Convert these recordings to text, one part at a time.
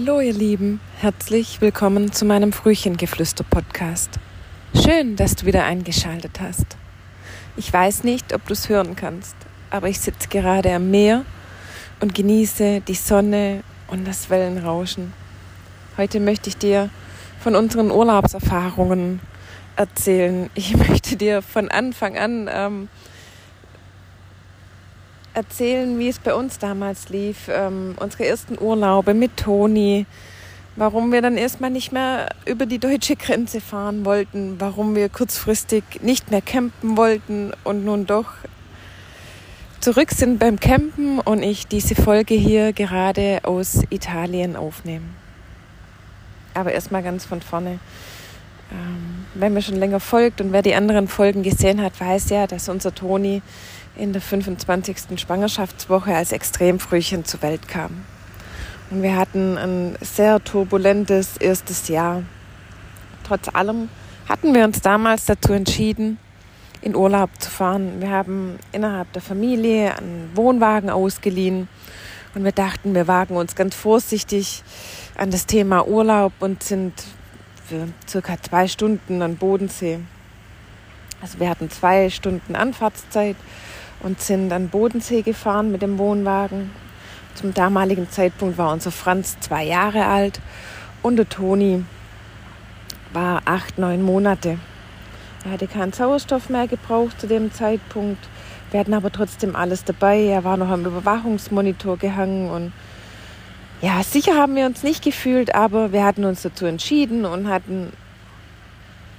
Hallo ihr Lieben, herzlich willkommen zu meinem Frühchengeflüster-Podcast. Schön, dass du wieder eingeschaltet hast. Ich weiß nicht, ob du es hören kannst, aber ich sitze gerade am Meer und genieße die Sonne und das Wellenrauschen. Heute möchte ich dir von unseren Urlaubserfahrungen erzählen. Ich möchte dir von Anfang an ähm, erzählen, wie es bei uns damals lief, ähm, unsere ersten Urlaube mit Toni, warum wir dann erstmal nicht mehr über die deutsche Grenze fahren wollten, warum wir kurzfristig nicht mehr campen wollten und nun doch zurück sind beim Campen und ich diese Folge hier gerade aus Italien aufnehme. Aber erstmal ganz von vorne. Ähm, wenn mir schon länger folgt und wer die anderen Folgen gesehen hat, weiß ja, dass unser Toni in der 25. Schwangerschaftswoche als Extremfrühchen zur Welt kam. Und wir hatten ein sehr turbulentes erstes Jahr. Trotz allem hatten wir uns damals dazu entschieden, in Urlaub zu fahren. Wir haben innerhalb der Familie einen Wohnwagen ausgeliehen und wir dachten, wir wagen uns ganz vorsichtig an das Thema Urlaub und sind für circa zwei Stunden an Bodensee. Also wir hatten zwei Stunden Anfahrtszeit und sind an Bodensee gefahren mit dem Wohnwagen. Zum damaligen Zeitpunkt war unser Franz zwei Jahre alt und der Toni war acht, neun Monate. Er hatte keinen Sauerstoff mehr gebraucht zu dem Zeitpunkt. Wir hatten aber trotzdem alles dabei. Er war noch am Überwachungsmonitor gehangen und ja, sicher haben wir uns nicht gefühlt, aber wir hatten uns dazu entschieden und hatten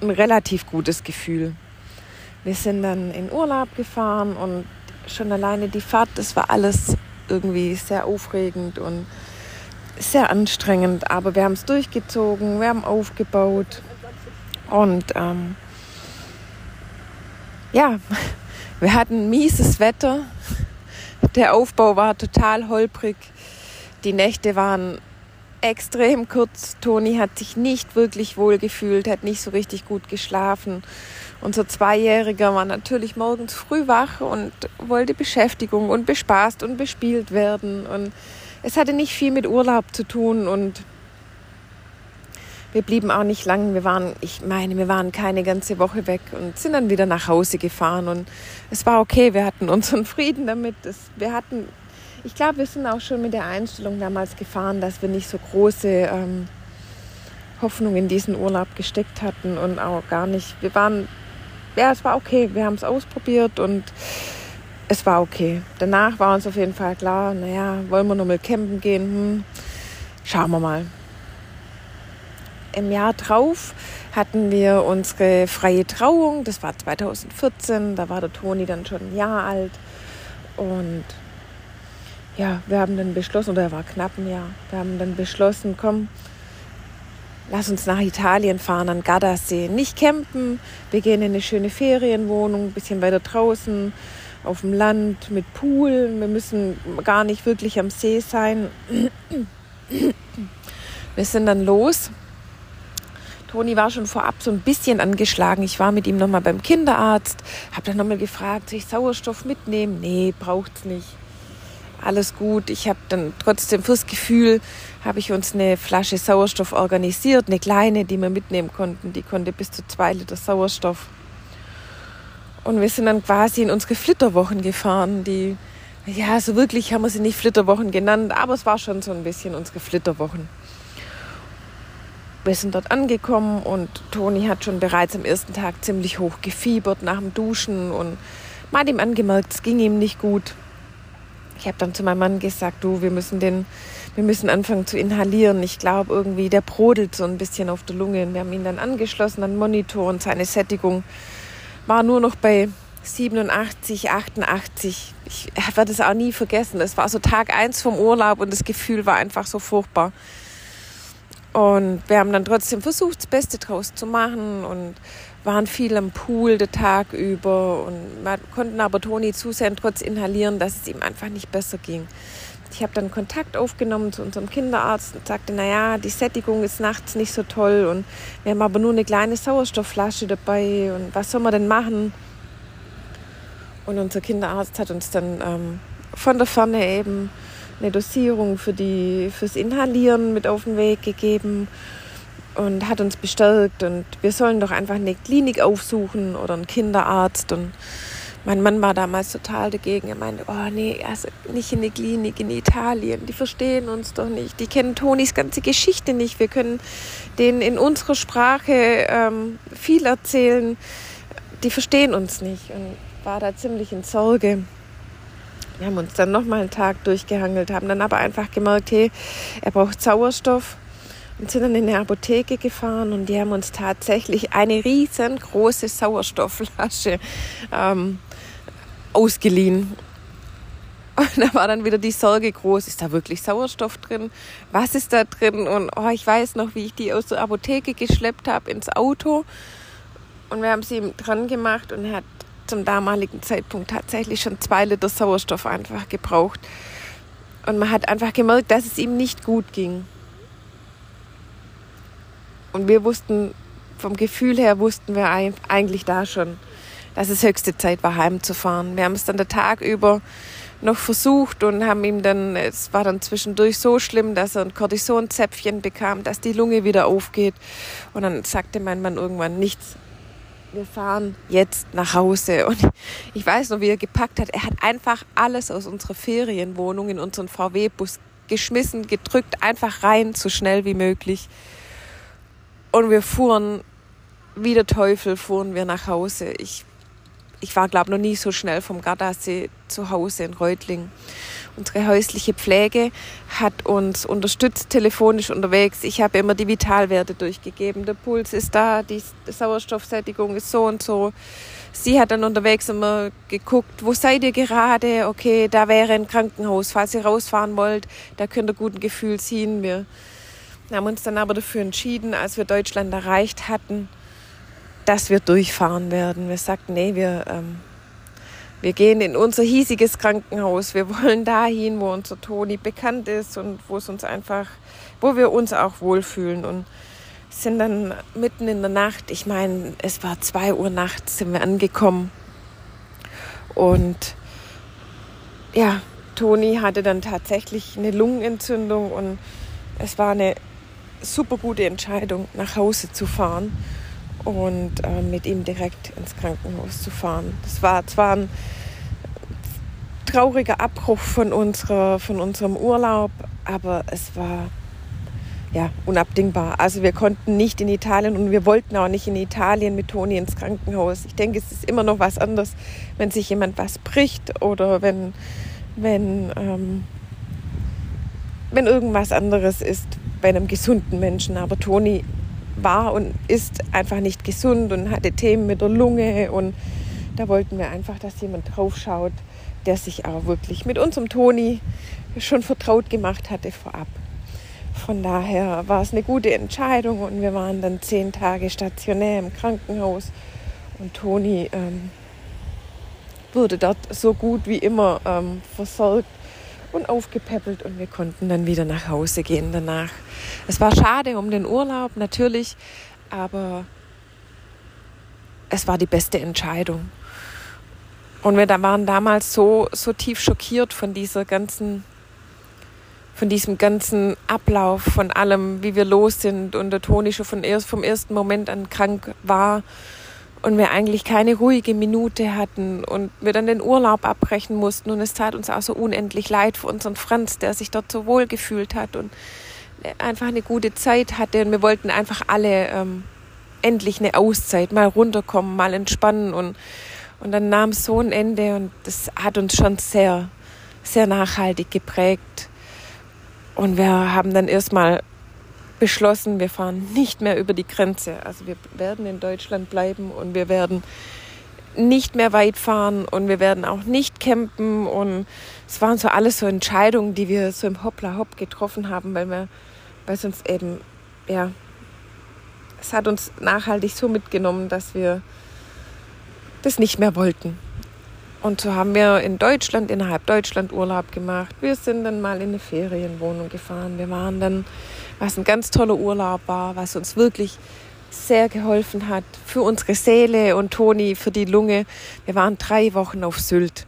ein relativ gutes Gefühl. Wir sind dann in Urlaub gefahren und schon alleine die Fahrt, das war alles irgendwie sehr aufregend und sehr anstrengend. Aber wir haben es durchgezogen, wir haben aufgebaut und ähm, ja, wir hatten mieses Wetter. Der Aufbau war total holprig. Die Nächte waren extrem kurz. Toni hat sich nicht wirklich wohl gefühlt, hat nicht so richtig gut geschlafen. Unser Zweijähriger war natürlich morgens früh wach und wollte Beschäftigung und bespaßt und bespielt werden. Und es hatte nicht viel mit Urlaub zu tun und wir blieben auch nicht lang. Wir waren, ich meine, wir waren keine ganze Woche weg und sind dann wieder nach Hause gefahren. Und es war okay, wir hatten unseren Frieden damit. Wir hatten ich glaube, wir sind auch schon mit der Einstellung damals gefahren, dass wir nicht so große ähm, Hoffnung in diesen Urlaub gesteckt hatten und auch gar nicht. Wir waren, ja, es war okay. Wir haben es ausprobiert und es war okay. Danach war uns auf jeden Fall klar, naja, wollen wir nochmal campen gehen? Hm, schauen wir mal. Im Jahr drauf hatten wir unsere freie Trauung. Das war 2014. Da war der Toni dann schon ein Jahr alt. Und ja, wir haben dann beschlossen, oder er war knapp ein Jahr, wir haben dann beschlossen, komm, lass uns nach Italien fahren, an Gardasee. Nicht campen, wir gehen in eine schöne Ferienwohnung, ein bisschen weiter draußen, auf dem Land, mit Pool. Wir müssen gar nicht wirklich am See sein. Wir sind dann los. Toni war schon vorab so ein bisschen angeschlagen. Ich war mit ihm nochmal beim Kinderarzt, habe dann nochmal gefragt, soll ich Sauerstoff mitnehmen? Nee, braucht's nicht alles gut. Ich habe dann trotzdem fürs Gefühl, habe ich uns eine Flasche Sauerstoff organisiert, eine kleine, die wir mitnehmen konnten. Die konnte bis zu zwei Liter Sauerstoff. Und wir sind dann quasi in unsere Flitterwochen gefahren, die, ja, so wirklich haben wir sie nicht Flitterwochen genannt, aber es war schon so ein bisschen unsere Flitterwochen. Wir sind dort angekommen und Toni hat schon bereits am ersten Tag ziemlich hoch gefiebert nach dem Duschen und man hat ihm angemerkt, es ging ihm nicht gut. Ich habe dann zu meinem Mann gesagt, du, wir müssen den, wir müssen anfangen zu inhalieren. Ich glaube irgendwie, der brodelt so ein bisschen auf der Lunge. Und wir haben ihn dann angeschlossen an den Monitor und seine Sättigung war nur noch bei 87, 88. Ich werde es auch nie vergessen. Es war so Tag eins vom Urlaub und das Gefühl war einfach so furchtbar. Und wir haben dann trotzdem versucht, das Beste draus zu machen und waren viel am Pool den Tag über und konnten aber Toni zusehen, trotz Inhalieren, dass es ihm einfach nicht besser ging. Ich habe dann Kontakt aufgenommen zu unserem Kinderarzt und sagte, naja, die Sättigung ist nachts nicht so toll und wir haben aber nur eine kleine Sauerstoffflasche dabei und was soll man denn machen? Und unser Kinderarzt hat uns dann ähm, von der Ferne eben eine Dosierung für die, fürs Inhalieren mit auf den Weg gegeben und hat uns bestärkt und wir sollen doch einfach eine Klinik aufsuchen oder einen Kinderarzt und mein Mann war damals total dagegen. Er meinte, oh nee, also nicht in eine Klinik in Italien. Die verstehen uns doch nicht. Die kennen Tonis ganze Geschichte nicht. Wir können denen in unserer Sprache ähm, viel erzählen. Die verstehen uns nicht. Und war da ziemlich in Sorge. Wir haben uns dann nochmal einen Tag durchgehangelt, haben dann aber einfach gemerkt, hey, er braucht Sauerstoff und sind dann in eine Apotheke gefahren und die haben uns tatsächlich eine riesengroße Sauerstoffflasche ähm, ausgeliehen. Und da war dann wieder die Sorge groß, ist da wirklich Sauerstoff drin? Was ist da drin? Und oh, ich weiß noch, wie ich die aus der Apotheke geschleppt habe ins Auto. Und wir haben sie ihm dran gemacht und er hat zum damaligen Zeitpunkt tatsächlich schon zwei Liter Sauerstoff einfach gebraucht. Und man hat einfach gemerkt, dass es ihm nicht gut ging. Und wir wussten, vom Gefühl her wussten wir eigentlich da schon, dass es höchste Zeit war, heimzufahren. Wir haben es dann der Tag über noch versucht und haben ihm dann, es war dann zwischendurch so schlimm, dass er ein Kortisonzäpfchen bekam, dass die Lunge wieder aufgeht. Und dann sagte mein Mann irgendwann nichts. Wir fahren jetzt nach Hause. Und ich weiß noch, wie er gepackt hat. Er hat einfach alles aus unserer Ferienwohnung in unseren VW-Bus geschmissen, gedrückt, einfach rein, so schnell wie möglich. Und wir fuhren wie der Teufel, fuhren wir nach Hause. Ich ich war, glaube noch nie so schnell vom Gardasee zu Hause in Reutling. Unsere häusliche Pflege hat uns unterstützt telefonisch unterwegs. Ich habe immer die Vitalwerte durchgegeben. Der Puls ist da, die Sauerstoffsättigung ist so und so. Sie hat dann unterwegs immer geguckt, wo seid ihr gerade? Okay, da wäre ein Krankenhaus. Falls ihr rausfahren wollt, da könnt ihr guten Gefühls hin. Wir haben uns dann aber dafür entschieden, als wir Deutschland erreicht hatten, dass wir durchfahren werden. Wir sagten, nee, wir, ähm, wir gehen in unser hiesiges Krankenhaus. Wir wollen dahin, wo unser Toni bekannt ist und wo es uns einfach, wo wir uns auch wohlfühlen. Und sind dann mitten in der Nacht, ich meine, es war zwei Uhr nachts, sind wir angekommen. Und ja, Toni hatte dann tatsächlich eine Lungenentzündung und es war eine super gute Entscheidung, nach Hause zu fahren und äh, mit ihm direkt ins Krankenhaus zu fahren. Das war zwar ein trauriger Abbruch von, unserer, von unserem Urlaub, aber es war ja, unabdingbar. Also wir konnten nicht in Italien und wir wollten auch nicht in Italien mit Toni ins Krankenhaus. Ich denke, es ist immer noch was anderes, wenn sich jemand was bricht oder wenn, wenn, ähm, wenn irgendwas anderes ist bei einem gesunden Menschen. Aber Toni war und ist einfach nicht gesund und hatte Themen mit der Lunge. Und da wollten wir einfach, dass jemand draufschaut, der sich auch wirklich mit unserem Toni schon vertraut gemacht hatte vorab. Von daher war es eine gute Entscheidung und wir waren dann zehn Tage stationär im Krankenhaus und Toni ähm, wurde dort so gut wie immer ähm, versorgt und aufgepäppelt und wir konnten dann wieder nach Hause gehen danach. Es war schade um den Urlaub natürlich, aber es war die beste Entscheidung. Und wir waren damals so, so tief schockiert von dieser ganzen, von diesem ganzen Ablauf, von allem, wie wir los sind und der Toni schon von erst, vom ersten Moment an krank war und wir eigentlich keine ruhige Minute hatten und wir dann den Urlaub abbrechen mussten. Und es tat uns auch so unendlich leid für unseren Franz, der sich dort so wohl gefühlt hat und einfach eine gute Zeit hatte. Und wir wollten einfach alle ähm, endlich eine Auszeit, mal runterkommen, mal entspannen. Und und dann nahm es so ein Ende und das hat uns schon sehr, sehr nachhaltig geprägt. Und wir haben dann erstmal beschlossen, wir fahren nicht mehr über die Grenze. Also wir werden in Deutschland bleiben und wir werden nicht mehr weit fahren und wir werden auch nicht campen. Und es waren so alles so Entscheidungen, die wir so im Hoppla-Hopp getroffen haben, weil wir, weil es uns eben, ja, es hat uns nachhaltig so mitgenommen, dass wir das nicht mehr wollten. Und so haben wir in Deutschland, innerhalb Deutschland Urlaub gemacht. Wir sind dann mal in eine Ferienwohnung gefahren. Wir waren dann was ein ganz toller Urlaub war, was uns wirklich sehr geholfen hat für unsere Seele und Toni für die Lunge. Wir waren drei Wochen auf Sylt.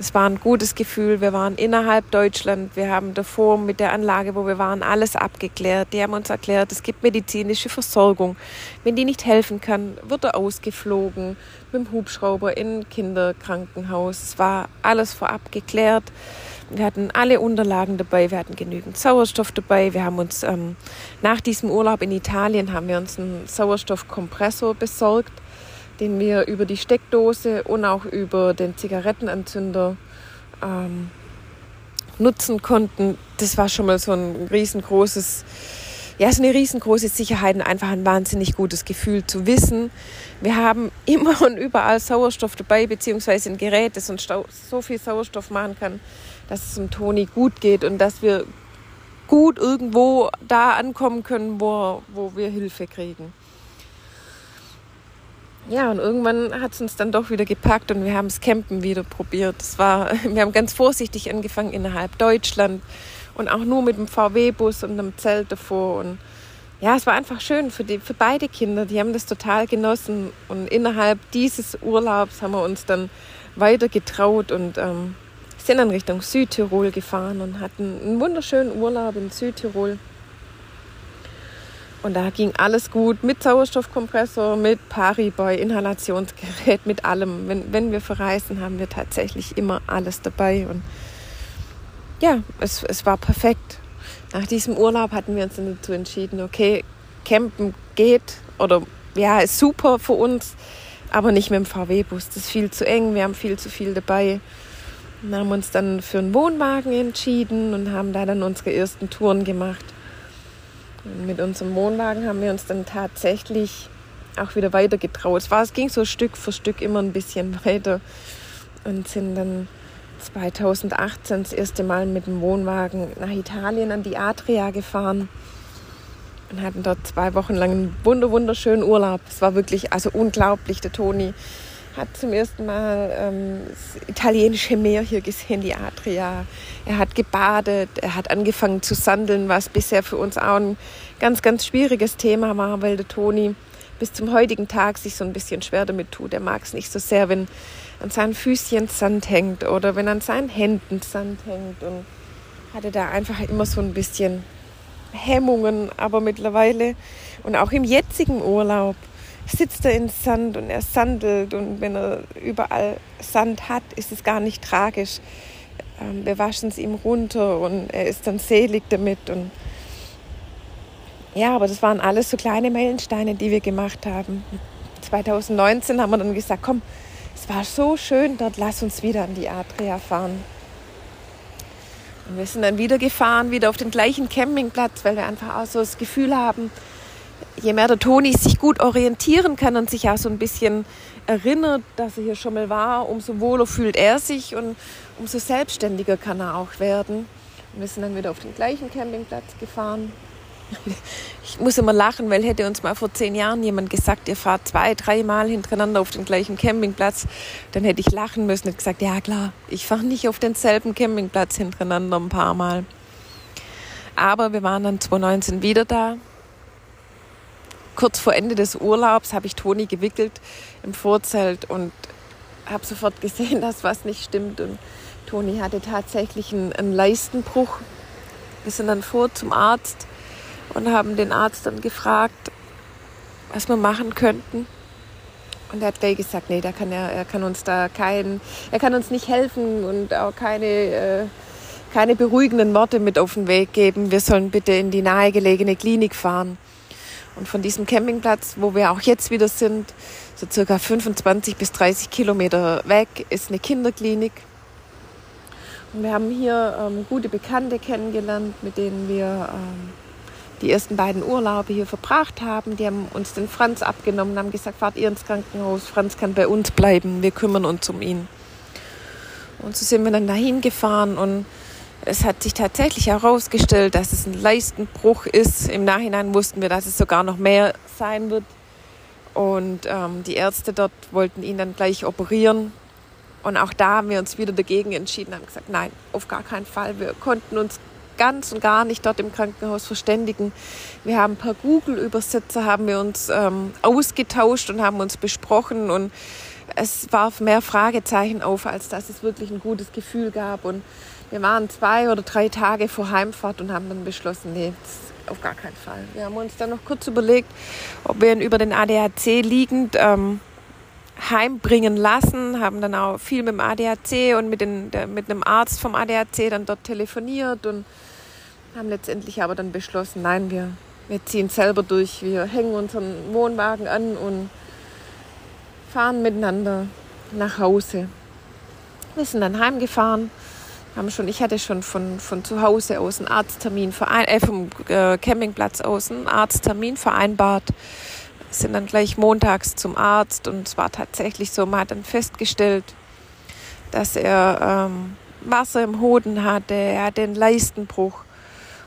Das war ein gutes Gefühl. Wir waren innerhalb Deutschland. Wir haben davor mit der Anlage, wo wir waren, alles abgeklärt. Die haben uns erklärt, es gibt medizinische Versorgung. Wenn die nicht helfen kann, wird er ausgeflogen mit dem Hubschrauber in ein Kinderkrankenhaus. Es war alles vorab geklärt. Wir hatten alle Unterlagen dabei, wir hatten genügend Sauerstoff dabei. Wir haben uns ähm, nach diesem Urlaub in Italien haben wir uns einen Sauerstoffkompressor besorgt den wir über die Steckdose und auch über den Zigarettenanzünder ähm, nutzen konnten. Das war schon mal so ein riesengroßes, ja, so eine riesengroße Sicherheit und einfach ein wahnsinnig gutes Gefühl zu wissen. Wir haben immer und überall Sauerstoff dabei, beziehungsweise ein Gerät, das uns so viel Sauerstoff machen kann, dass es dem Toni gut geht und dass wir gut irgendwo da ankommen können, wo, wo wir Hilfe kriegen ja, und irgendwann hat es uns dann doch wieder gepackt und wir haben das Campen wieder probiert. Das war, wir haben ganz vorsichtig angefangen innerhalb Deutschland und auch nur mit dem VW-Bus und einem Zelt davor. Und ja, es war einfach schön für, die, für beide Kinder. Die haben das total genossen. Und innerhalb dieses Urlaubs haben wir uns dann weiter getraut und ähm, sind dann Richtung Südtirol gefahren und hatten einen wunderschönen Urlaub in Südtirol. Und da ging alles gut mit Sauerstoffkompressor, mit Pariboy, Inhalationsgerät, mit allem. Wenn, wenn wir verreisen, haben wir tatsächlich immer alles dabei. Und ja, es, es war perfekt. Nach diesem Urlaub hatten wir uns dann dazu entschieden, okay, campen geht oder ja, ist super für uns, aber nicht mit dem VW-Bus. Das ist viel zu eng, wir haben viel zu viel dabei. Und haben uns dann für einen Wohnwagen entschieden und haben da dann unsere ersten Touren gemacht. Mit unserem Wohnwagen haben wir uns dann tatsächlich auch wieder weiter getraut. Es, war, es ging so Stück für Stück immer ein bisschen weiter und sind dann 2018 das erste Mal mit dem Wohnwagen nach Italien an die Adria gefahren und hatten dort zwei Wochen lang einen wunder wunderschönen Urlaub. Es war wirklich also unglaublich. Der Toni hat zum ersten Mal ähm, das italienische Meer hier gesehen, die Adria. Er hat gebadet, er hat angefangen zu sandeln, was bisher für uns auch ein ganz, ganz schwieriges Thema war, weil der Toni bis zum heutigen Tag sich so ein bisschen schwer damit tut. Er mag es nicht so sehr, wenn an seinen Füßchen Sand hängt oder wenn an seinen Händen Sand hängt und hatte da einfach immer so ein bisschen Hemmungen, aber mittlerweile und auch im jetzigen Urlaub sitzt er in Sand und er sandelt und wenn er überall Sand hat, ist es gar nicht tragisch. Ähm, wir waschen es ihm runter und er ist dann selig damit und ja, aber das waren alles so kleine Meilensteine, die wir gemacht haben. 2019 haben wir dann gesagt, komm, war so schön dort, lass uns wieder an die Adria fahren. Und wir sind dann wieder gefahren, wieder auf den gleichen Campingplatz, weil wir einfach auch so das Gefühl haben, je mehr der Toni sich gut orientieren kann und sich auch so ein bisschen erinnert, dass er hier schon mal war, umso wohler fühlt er sich und umso selbstständiger kann er auch werden. Und wir sind dann wieder auf den gleichen Campingplatz gefahren. Ich muss immer lachen, weil hätte uns mal vor zehn Jahren jemand gesagt, ihr fahrt zwei, dreimal hintereinander auf den gleichen Campingplatz, dann hätte ich lachen müssen und gesagt, ja klar, ich fahre nicht auf denselben Campingplatz hintereinander ein paar Mal. Aber wir waren dann 2019 wieder da kurz vor Ende des Urlaubs habe ich Toni gewickelt im Vorzelt und habe sofort gesehen, dass was nicht stimmt. Und Toni hatte tatsächlich einen, einen Leistenbruch. Wir sind dann vor zum Arzt und haben den Arzt dann gefragt, was wir machen könnten. Und er hat gleich gesagt, nee, da kann er, er kann uns da kein, er kann uns nicht helfen und auch keine, äh, keine beruhigenden Worte mit auf den Weg geben. Wir sollen bitte in die nahegelegene Klinik fahren. Und von diesem Campingplatz, wo wir auch jetzt wieder sind, so circa 25 bis 30 Kilometer weg, ist eine Kinderklinik. Und wir haben hier ähm, gute Bekannte kennengelernt, mit denen wir ähm, die ersten beiden Urlaube hier verbracht haben. Die haben uns den Franz abgenommen, haben gesagt, fahrt ihr ins Krankenhaus, Franz kann bei uns bleiben, wir kümmern uns um ihn. Und so sind wir dann dahin gefahren und es hat sich tatsächlich herausgestellt, dass es ein Leistenbruch ist. Im Nachhinein wussten wir, dass es sogar noch mehr sein wird. Und ähm, die Ärzte dort wollten ihn dann gleich operieren. Und auch da haben wir uns wieder dagegen entschieden, haben gesagt, nein, auf gar keinen Fall. Wir konnten uns ganz und gar nicht dort im Krankenhaus verständigen. Wir haben per Google-Übersetzer haben wir uns ähm, ausgetauscht und haben uns besprochen und es warf mehr Fragezeichen auf, als dass es wirklich ein gutes Gefühl gab. Und wir waren zwei oder drei Tage vor Heimfahrt und haben dann beschlossen, nee, auf gar keinen Fall. Wir haben uns dann noch kurz überlegt, ob wir ihn über den ADAC liegend ähm, heimbringen lassen, haben dann auch viel mit dem ADAC und mit, den, der, mit einem Arzt vom ADAC dann dort telefoniert und haben letztendlich aber dann beschlossen, nein, wir, wir ziehen selber durch, wir hängen unseren Wohnwagen an und fahren miteinander nach Hause. Wir sind dann heimgefahren, haben schon, ich hatte schon von, von zu Hause aus einen Arzttermin verein, äh, vom äh, Campingplatz aus einen Arzttermin vereinbart. Sind dann gleich montags zum Arzt und es war tatsächlich so, man hat dann festgestellt, dass er ähm, Wasser im Hoden hatte, er hatte einen Leistenbruch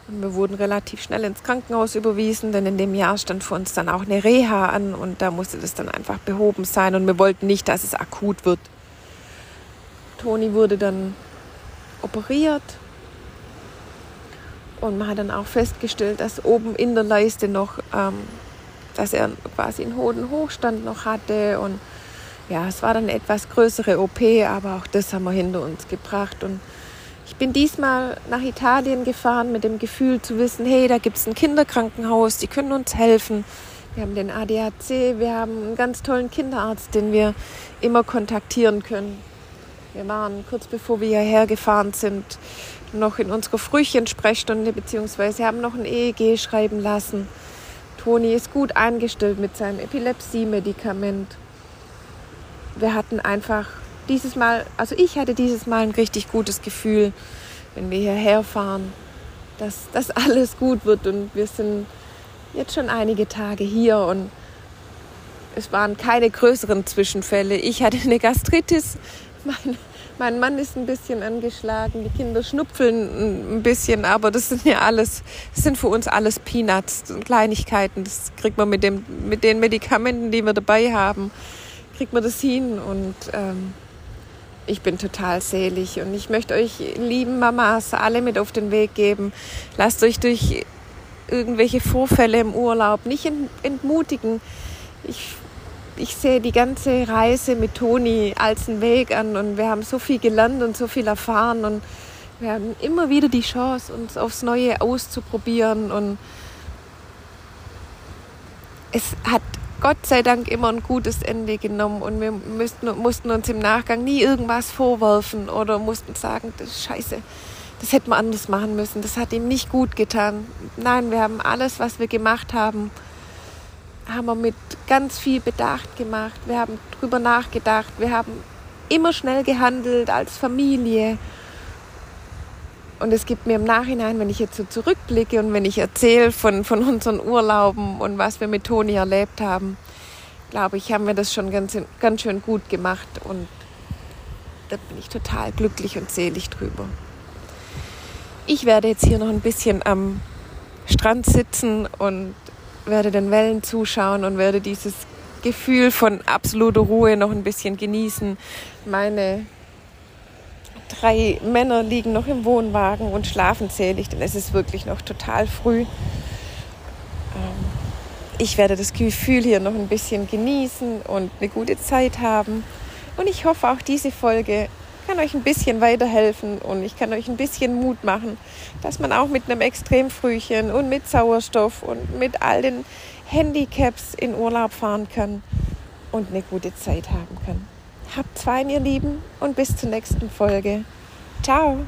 und wir wurden relativ schnell ins Krankenhaus überwiesen, denn in dem Jahr stand für uns dann auch eine Reha an und da musste das dann einfach behoben sein und wir wollten nicht, dass es akut wird. Toni wurde dann operiert und man hat dann auch festgestellt, dass oben in der Leiste noch, ähm, dass er quasi einen Hodenhochstand noch hatte und ja, es war dann eine etwas größere OP, aber auch das haben wir hinter uns gebracht und ich bin diesmal nach Italien gefahren mit dem Gefühl zu wissen, hey, da gibt es ein Kinderkrankenhaus, die können uns helfen. Wir haben den ADAC, wir haben einen ganz tollen Kinderarzt, den wir immer kontaktieren können. Wir waren kurz bevor wir hierher gefahren sind noch in unserer Frühchensprechstunde beziehungsweise haben noch ein EEG schreiben lassen. Toni ist gut eingestellt mit seinem Epilepsie-Medikament. Wir hatten einfach dieses Mal, also ich hatte dieses Mal ein richtig gutes Gefühl, wenn wir hierher fahren, dass das alles gut wird. Und wir sind jetzt schon einige Tage hier und es waren keine größeren Zwischenfälle. Ich hatte eine Gastritis, mein, mein Mann ist ein bisschen angeschlagen, die Kinder schnupfeln ein bisschen, aber das sind ja alles, das sind für uns alles Peanuts Kleinigkeiten. Das kriegt man mit, dem, mit den Medikamenten, die wir dabei haben, kriegt man das hin und ähm, ich bin total selig und ich möchte euch lieben Mamas alle mit auf den Weg geben. Lasst euch durch irgendwelche Vorfälle im Urlaub nicht entmutigen. Ich, ich sehe die ganze Reise mit Toni als einen Weg an und wir haben so viel gelernt und so viel erfahren und wir haben immer wieder die Chance, uns aufs Neue auszuprobieren und es hat Gott sei Dank immer ein gutes Ende genommen und wir müssten, mussten uns im Nachgang nie irgendwas vorwerfen oder mussten sagen, das ist scheiße, das hätten wir anders machen müssen, das hat ihm nicht gut getan. Nein, wir haben alles, was wir gemacht haben, haben wir mit ganz viel Bedacht gemacht. Wir haben drüber nachgedacht, wir haben immer schnell gehandelt als Familie. Und es gibt mir im Nachhinein, wenn ich jetzt so zurückblicke und wenn ich erzähle von, von unseren Urlauben und was wir mit Toni erlebt haben, glaube ich, haben wir das schon ganz, ganz schön gut gemacht und da bin ich total glücklich und selig drüber. Ich werde jetzt hier noch ein bisschen am Strand sitzen und werde den Wellen zuschauen und werde dieses Gefühl von absoluter Ruhe noch ein bisschen genießen. Meine drei Männer liegen noch im Wohnwagen und schlafen zählig, denn es ist wirklich noch total früh. Ähm, ich werde das Gefühl hier noch ein bisschen genießen und eine gute Zeit haben. Und ich hoffe, auch diese Folge kann euch ein bisschen weiterhelfen und ich kann euch ein bisschen Mut machen, dass man auch mit einem Extremfrühchen und mit Sauerstoff und mit all den Handicaps in Urlaub fahren kann und eine gute Zeit haben kann. Habt fein, ihr Lieben, und bis zur nächsten Folge. Ciao!